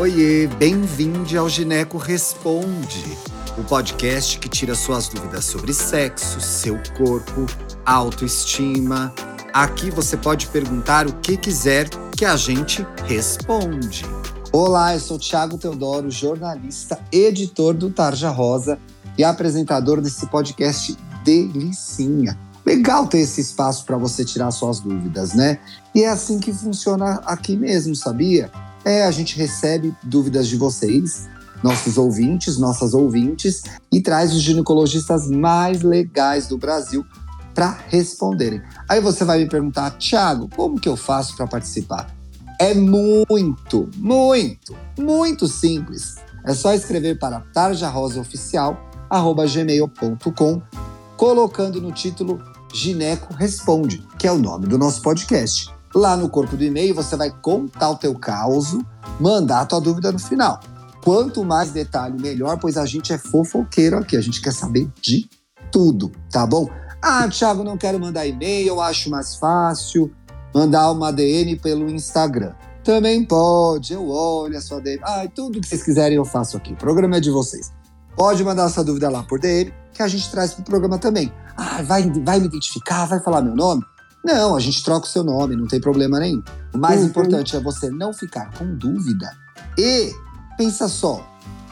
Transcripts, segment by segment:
Oiê, bem-vindo ao Gineco Responde, o podcast que tira suas dúvidas sobre sexo, seu corpo, autoestima. Aqui você pode perguntar o que quiser que a gente responde. Olá, eu sou Thiago Teodoro, jornalista, editor do Tarja Rosa e apresentador desse podcast Delicinha. Legal ter esse espaço para você tirar suas dúvidas, né? E é assim que funciona aqui mesmo, sabia? É, a gente recebe dúvidas de vocês, nossos ouvintes, nossas ouvintes, e traz os ginecologistas mais legais do Brasil para responderem. Aí você vai me perguntar, Thiago, como que eu faço para participar? É muito, muito, muito simples. É só escrever para tarjarosaoficial@gmail.com, colocando no título Gineco Responde, que é o nome do nosso podcast. Lá no corpo do e-mail você vai contar o teu caos, mandar a tua dúvida no final. Quanto mais detalhe, melhor, pois a gente é fofoqueiro aqui, a gente quer saber de tudo, tá bom? Ah, Thiago, não quero mandar e-mail, eu acho mais fácil mandar uma DM pelo Instagram. Também pode, eu olho a sua DM. Ah, tudo que vocês quiserem eu faço aqui. O programa é de vocês. Pode mandar sua dúvida lá por DM, que a gente traz para o programa também. Ah, vai, vai me identificar, vai falar meu nome? Não, a gente troca o seu nome, não tem problema nenhum. O mais uhum. importante é você não ficar com dúvida. E pensa só,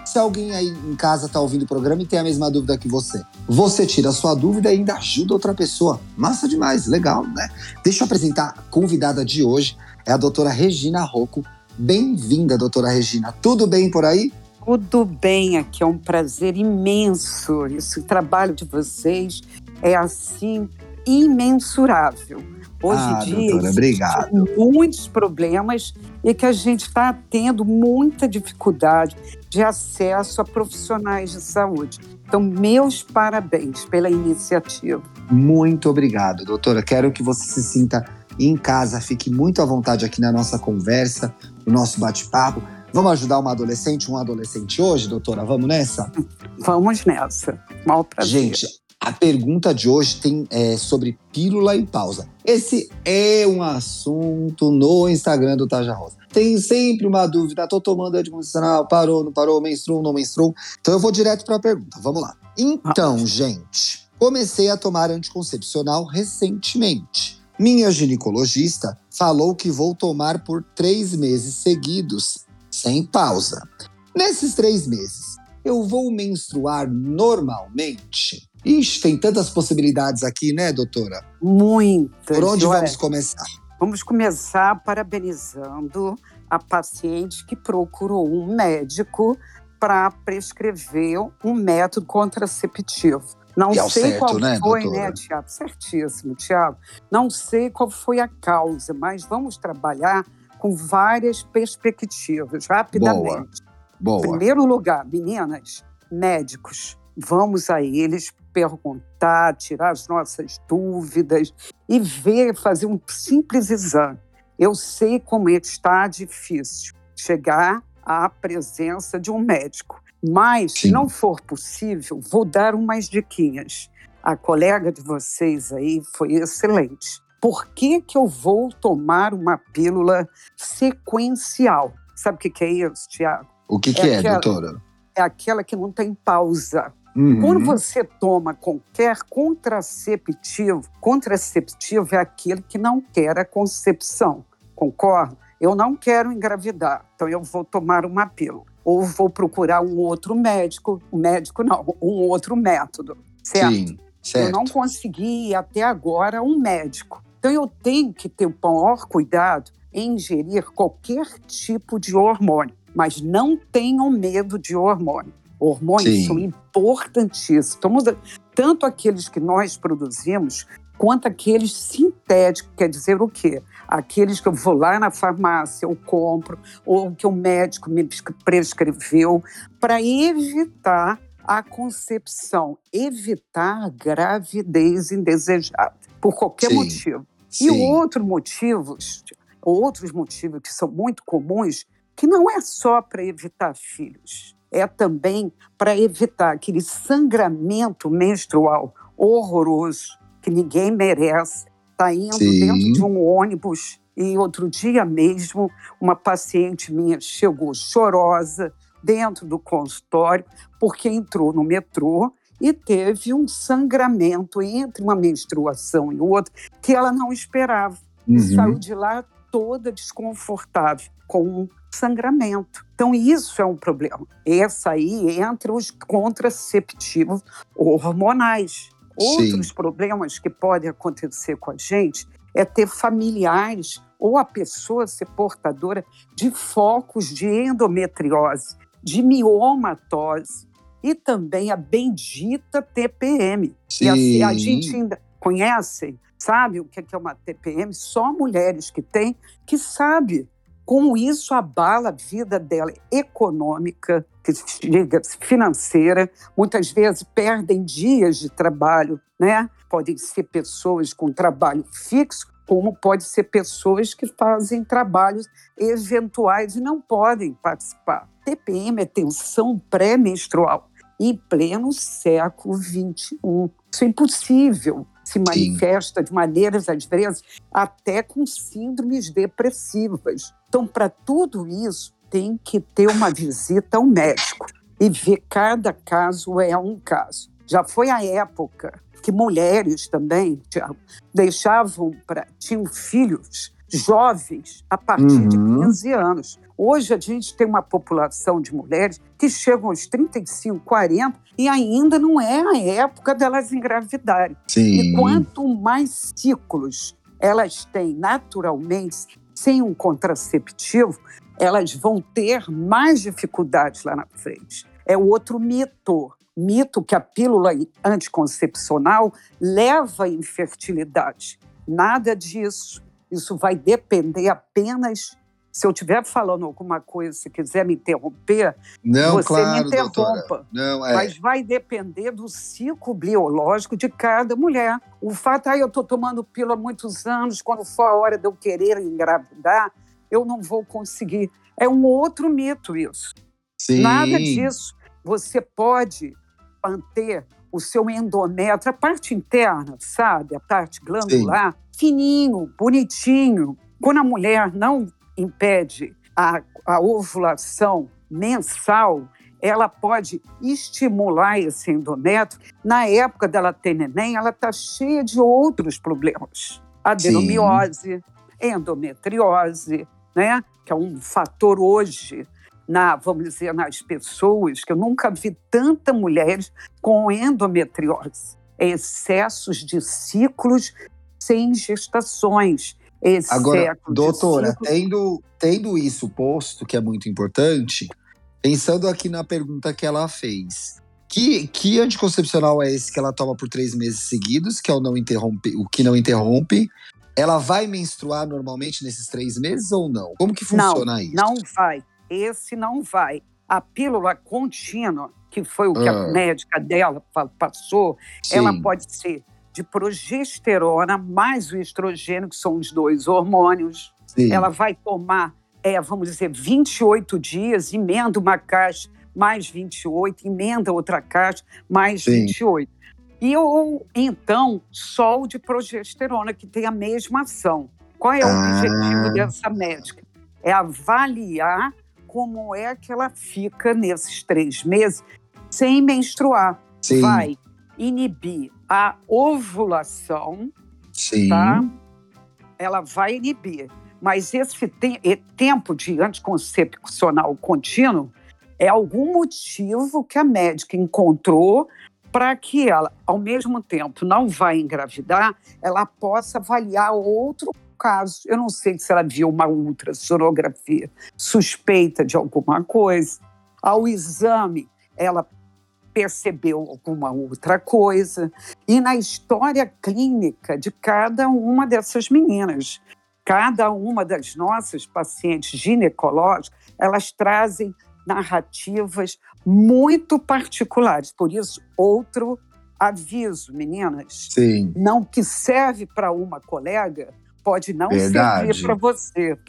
se alguém aí em casa está ouvindo o programa e tem a mesma dúvida que você, você tira a sua dúvida e ainda ajuda outra pessoa. Massa demais, legal, né? Deixa eu apresentar a convidada de hoje, é a doutora Regina Rocco. Bem-vinda, doutora Regina. Tudo bem por aí? Tudo bem, aqui é um prazer imenso. Esse trabalho de vocês é assim imensurável. Hoje ah, em dia, doutora, obrigado. muitos problemas e que a gente está tendo muita dificuldade de acesso a profissionais de saúde. Então, meus parabéns pela iniciativa. Muito obrigado, doutora. Quero que você se sinta em casa, fique muito à vontade aqui na nossa conversa, no nosso bate-papo. Vamos ajudar uma adolescente, um adolescente hoje, doutora? Vamos nessa? Vamos nessa. Mal prazer. Gente, a pergunta de hoje tem é, sobre pílula e pausa. Esse é um assunto no Instagram do Taja Rosa. Tem sempre uma dúvida, tô tomando anticoncepcional, parou, não parou, menstruou, não menstruou. Então eu vou direto para a pergunta, vamos lá. Então, ah. gente, comecei a tomar anticoncepcional recentemente. Minha ginecologista falou que vou tomar por três meses seguidos, sem pausa. Nesses três meses, eu vou menstruar normalmente? Ixi, tem tantas possibilidades aqui, né, doutora? Muitas. Por onde vamos começar? Vamos começar parabenizando a paciente que procurou um médico para prescrever um método contraceptivo. Não e sei certo, qual né, foi, doutora? né, Tiago? Certíssimo, Tiago. Não sei qual foi a causa, mas vamos trabalhar com várias perspectivas, rapidamente. Boa. Boa. Primeiro lugar, meninas, médicos. Vamos a eles perguntar, tirar as nossas dúvidas e ver, fazer um simples exame. Eu sei como está difícil chegar à presença de um médico, mas Sim. se não for possível, vou dar umas diquinhas. A colega de vocês aí foi excelente. Por que, que eu vou tomar uma pílula sequencial? Sabe o que, que é isso, Tiago? O que, que é, é aquela, doutora? É aquela que não tem pausa. Uhum. Quando você toma qualquer contraceptivo, contraceptivo é aquele que não quer a concepção, concorda? Eu não quero engravidar, então eu vou tomar uma pílula. Ou vou procurar um outro médico, um médico não, um outro método, certo? Sim, certo. Eu não consegui até agora um médico. Então eu tenho que ter o maior cuidado em ingerir qualquer tipo de hormônio, mas não tenham medo de hormônio. Hormônios Sim. são importantíssimos. Tanto aqueles que nós produzimos, quanto aqueles sintéticos, quer dizer o quê? Aqueles que eu vou lá na farmácia, eu compro, ou que o médico me prescreveu, para evitar a concepção, evitar a gravidez indesejada, por qualquer Sim. motivo. Sim. E outros motivos, outros motivos que são muito comuns, que não é só para evitar filhos é também para evitar aquele sangramento menstrual horroroso que ninguém merece. Está indo Sim. dentro de um ônibus E outro dia mesmo, uma paciente minha chegou chorosa dentro do consultório porque entrou no metrô e teve um sangramento entre uma menstruação e outra que ela não esperava. Uhum. Saiu de lá toda desconfortável, com um sangramento. Então, isso é um problema. Essa aí entra os contraceptivos hormonais. Outros Sim. problemas que podem acontecer com a gente é ter familiares ou a pessoa ser portadora de focos de endometriose, de miomatose e também a bendita TPM. Sim. E assim, a gente ainda conhece, sabe o que é uma TPM? Só mulheres que têm, que sabe como isso abala a vida dela econômica, financeira, muitas vezes perdem dias de trabalho, né? Podem ser pessoas com trabalho fixo, como pode ser pessoas que fazem trabalhos eventuais e não podem participar. TPM é tensão pré-menstrual em pleno século XXI. Isso é impossível se manifesta Sim. de maneiras, às vezes, até com síndromes depressivas. Então, para tudo isso, tem que ter uma visita ao médico e ver cada caso é um caso. Já foi a época que mulheres também Thiago, deixavam para tinham filhos jovens a partir uhum. de 15 anos. Hoje a gente tem uma população de mulheres que chegam aos 35, 40 e ainda não é a época delas engravidarem. Sim. E quanto mais ciclos elas têm naturalmente sem um contraceptivo, elas vão ter mais dificuldades lá na frente. É o outro mito. Mito que a pílula anticoncepcional leva à infertilidade. Nada disso. Isso vai depender apenas. Se eu estiver falando alguma coisa, se quiser me interromper, não, você claro, me interrompa. Não, é. Mas vai depender do ciclo biológico de cada mulher. O fato, ah, eu estou tomando pílula há muitos anos, quando for a hora de eu querer engravidar, eu não vou conseguir. É um outro mito isso. Sim. Nada disso. Você pode manter o seu endométrio, a parte interna, sabe? A parte glandular, Sim fininho, bonitinho. Quando a mulher não impede a, a ovulação mensal, ela pode estimular esse endométrio. Na época dela ter neném, ela está cheia de outros problemas. Adenomiose, Sim. endometriose, né? que é um fator hoje, na, vamos dizer, nas pessoas, que eu nunca vi tanta mulheres com endometriose. Excessos de ciclos sem gestações. Esse Agora, doutora, tendo, tendo isso posto, que é muito importante, pensando aqui na pergunta que ela fez, que, que anticoncepcional é esse que ela toma por três meses seguidos, que é o, não interrompe, o que não interrompe? Ela vai menstruar normalmente nesses três meses ou não? Como que funciona não, isso? Não vai. Esse não vai. A pílula contínua, que foi o que ah. a médica dela passou, Sim. ela pode ser de progesterona mais o estrogênio, que são os dois hormônios. Sim. Ela vai tomar, é, vamos dizer, 28 dias, emenda uma caixa, mais 28, emenda outra caixa, mais Sim. 28. E ou então sol de progesterona, que tem a mesma ação. Qual é o ah. objetivo dessa médica? É avaliar como é que ela fica nesses três meses sem menstruar. Sim. Vai inibir a ovulação, Sim. tá? Ela vai inibir. Mas esse te tempo de anticoncepcional contínuo é algum motivo que a médica encontrou para que ela, ao mesmo tempo, não vai engravidar, ela possa avaliar outro caso. Eu não sei se ela viu uma ultrassonografia suspeita de alguma coisa. Ao exame, ela percebeu alguma outra coisa. E na história clínica de cada uma dessas meninas, cada uma das nossas pacientes ginecológicas, elas trazem narrativas muito particulares. Por isso, outro aviso, meninas. Sim. Não que serve para uma colega, pode não Verdade. servir para você. Tá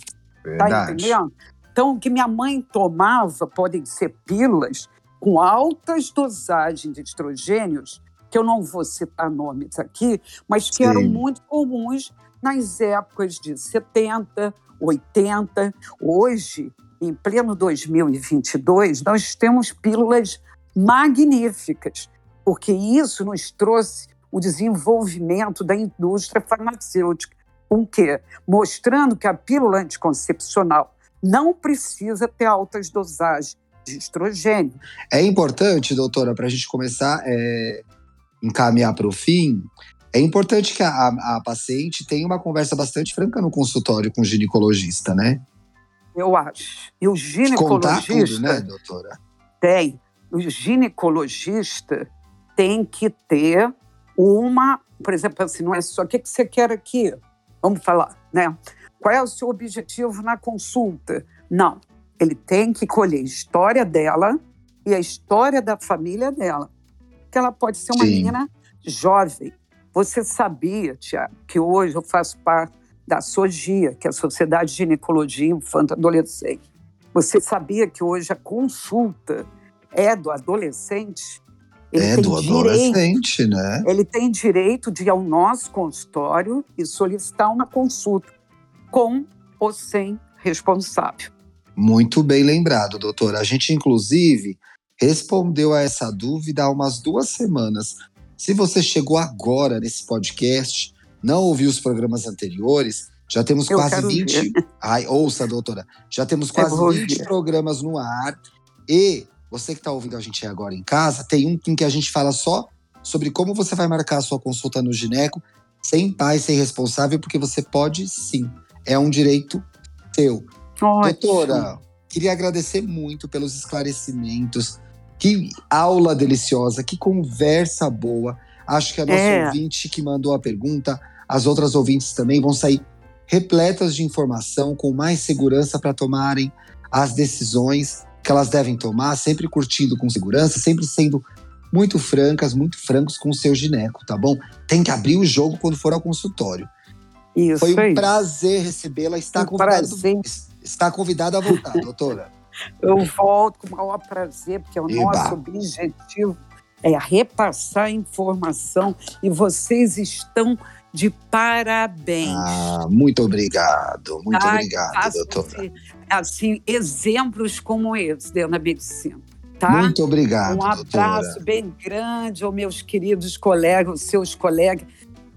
Verdade. Tá entendendo? Então, o que minha mãe tomava podem ser pílulas com altas dosagens de estrogênios, que eu não vou citar nomes aqui, mas que Sim. eram muito comuns nas épocas de 70, 80. Hoje, em pleno 2022, nós temos pílulas magníficas, porque isso nos trouxe o desenvolvimento da indústria farmacêutica. Com quê? Mostrando que a pílula anticoncepcional não precisa ter altas dosagens de estrogênio. É importante, doutora, para a gente começar é, encaminhar para o fim, é importante que a, a, paciente tenha uma conversa bastante franca no consultório com o ginecologista, né? Eu acho. E o ginecologista. Contar tudo, né, doutora? Tem. O ginecologista tem que ter uma. Por exemplo, assim, não é só o que, que você quer aqui. Vamos falar, né? Qual é o seu objetivo na consulta? Não. Ele tem que colher a história dela e a história da família dela. Que ela pode ser uma Sim. menina jovem. Você sabia, Tiago, que hoje eu faço parte da SOGIA, que é a Sociedade de Ginecologia Infanto Adolescente. Você sabia que hoje a consulta é do adolescente? Ele é do direito, adolescente, né? Ele tem direito de ir ao nosso consultório e solicitar uma consulta com ou sem responsável. Muito bem lembrado, doutora. A gente, inclusive, respondeu a essa dúvida há umas duas semanas. Se você chegou agora nesse podcast, não ouviu os programas anteriores, já temos Eu quase 20. Ver. Ai, ouça, doutora. Já temos quase 20 ver. programas no ar. E você que está ouvindo a gente agora em casa, tem um em que a gente fala só sobre como você vai marcar a sua consulta no gineco sem pai, sem responsável, porque você pode sim. É um direito seu. Ótimo. Doutora, queria agradecer muito pelos esclarecimentos. Que aula deliciosa, que conversa boa. Acho que a nossa é. ouvinte que mandou a pergunta, as outras ouvintes também vão sair repletas de informação, com mais segurança para tomarem as decisões que elas devem tomar, sempre curtindo com segurança, sempre sendo muito francas, muito francos com o seu gineco, tá bom? Tem que abrir o jogo quando for ao consultório. Isso Foi um aí. prazer recebê-la. Está, um convidado, está convidada a voltar, doutora. Eu volto com o maior prazer, porque o Eba. nosso objetivo é repassar informação e vocês estão de parabéns. Ah, muito obrigado, muito Ai, obrigado, doutora. Assim, exemplos como esse dentro da medicina. Tá? Muito obrigado. Um abraço doutora. bem grande aos meus queridos colegas, seus colegas,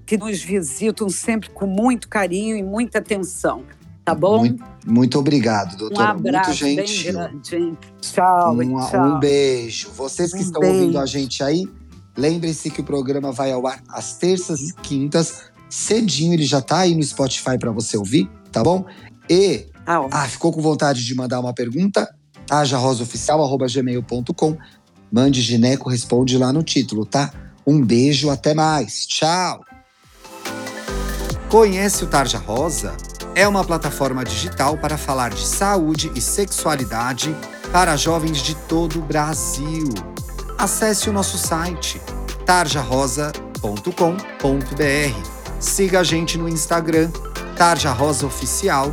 que nos visitam sempre com muito carinho e muita atenção. Tá bom? Muito, muito obrigado, doutora. Um abraço muito gentil. bem grande. Hein? Tchau, um, tchau. Um beijo. Vocês que um estão beijo. ouvindo a gente aí, lembrem-se que o programa vai ao ar às terças e quintas. Cedinho ele já tá aí no Spotify para você ouvir, tá bom? E ah, ah, ficou com vontade de mandar uma pergunta? tajarosaoficial@gmail.com. Mande Gineco responde lá no título, tá? Um beijo, até mais. Tchau. Conhece o Tarja Rosa? é uma plataforma digital para falar de saúde e sexualidade para jovens de todo o Brasil. Acesse o nosso site tarjarosa.com.br. Siga a gente no Instagram, Tarja Rosa Oficial,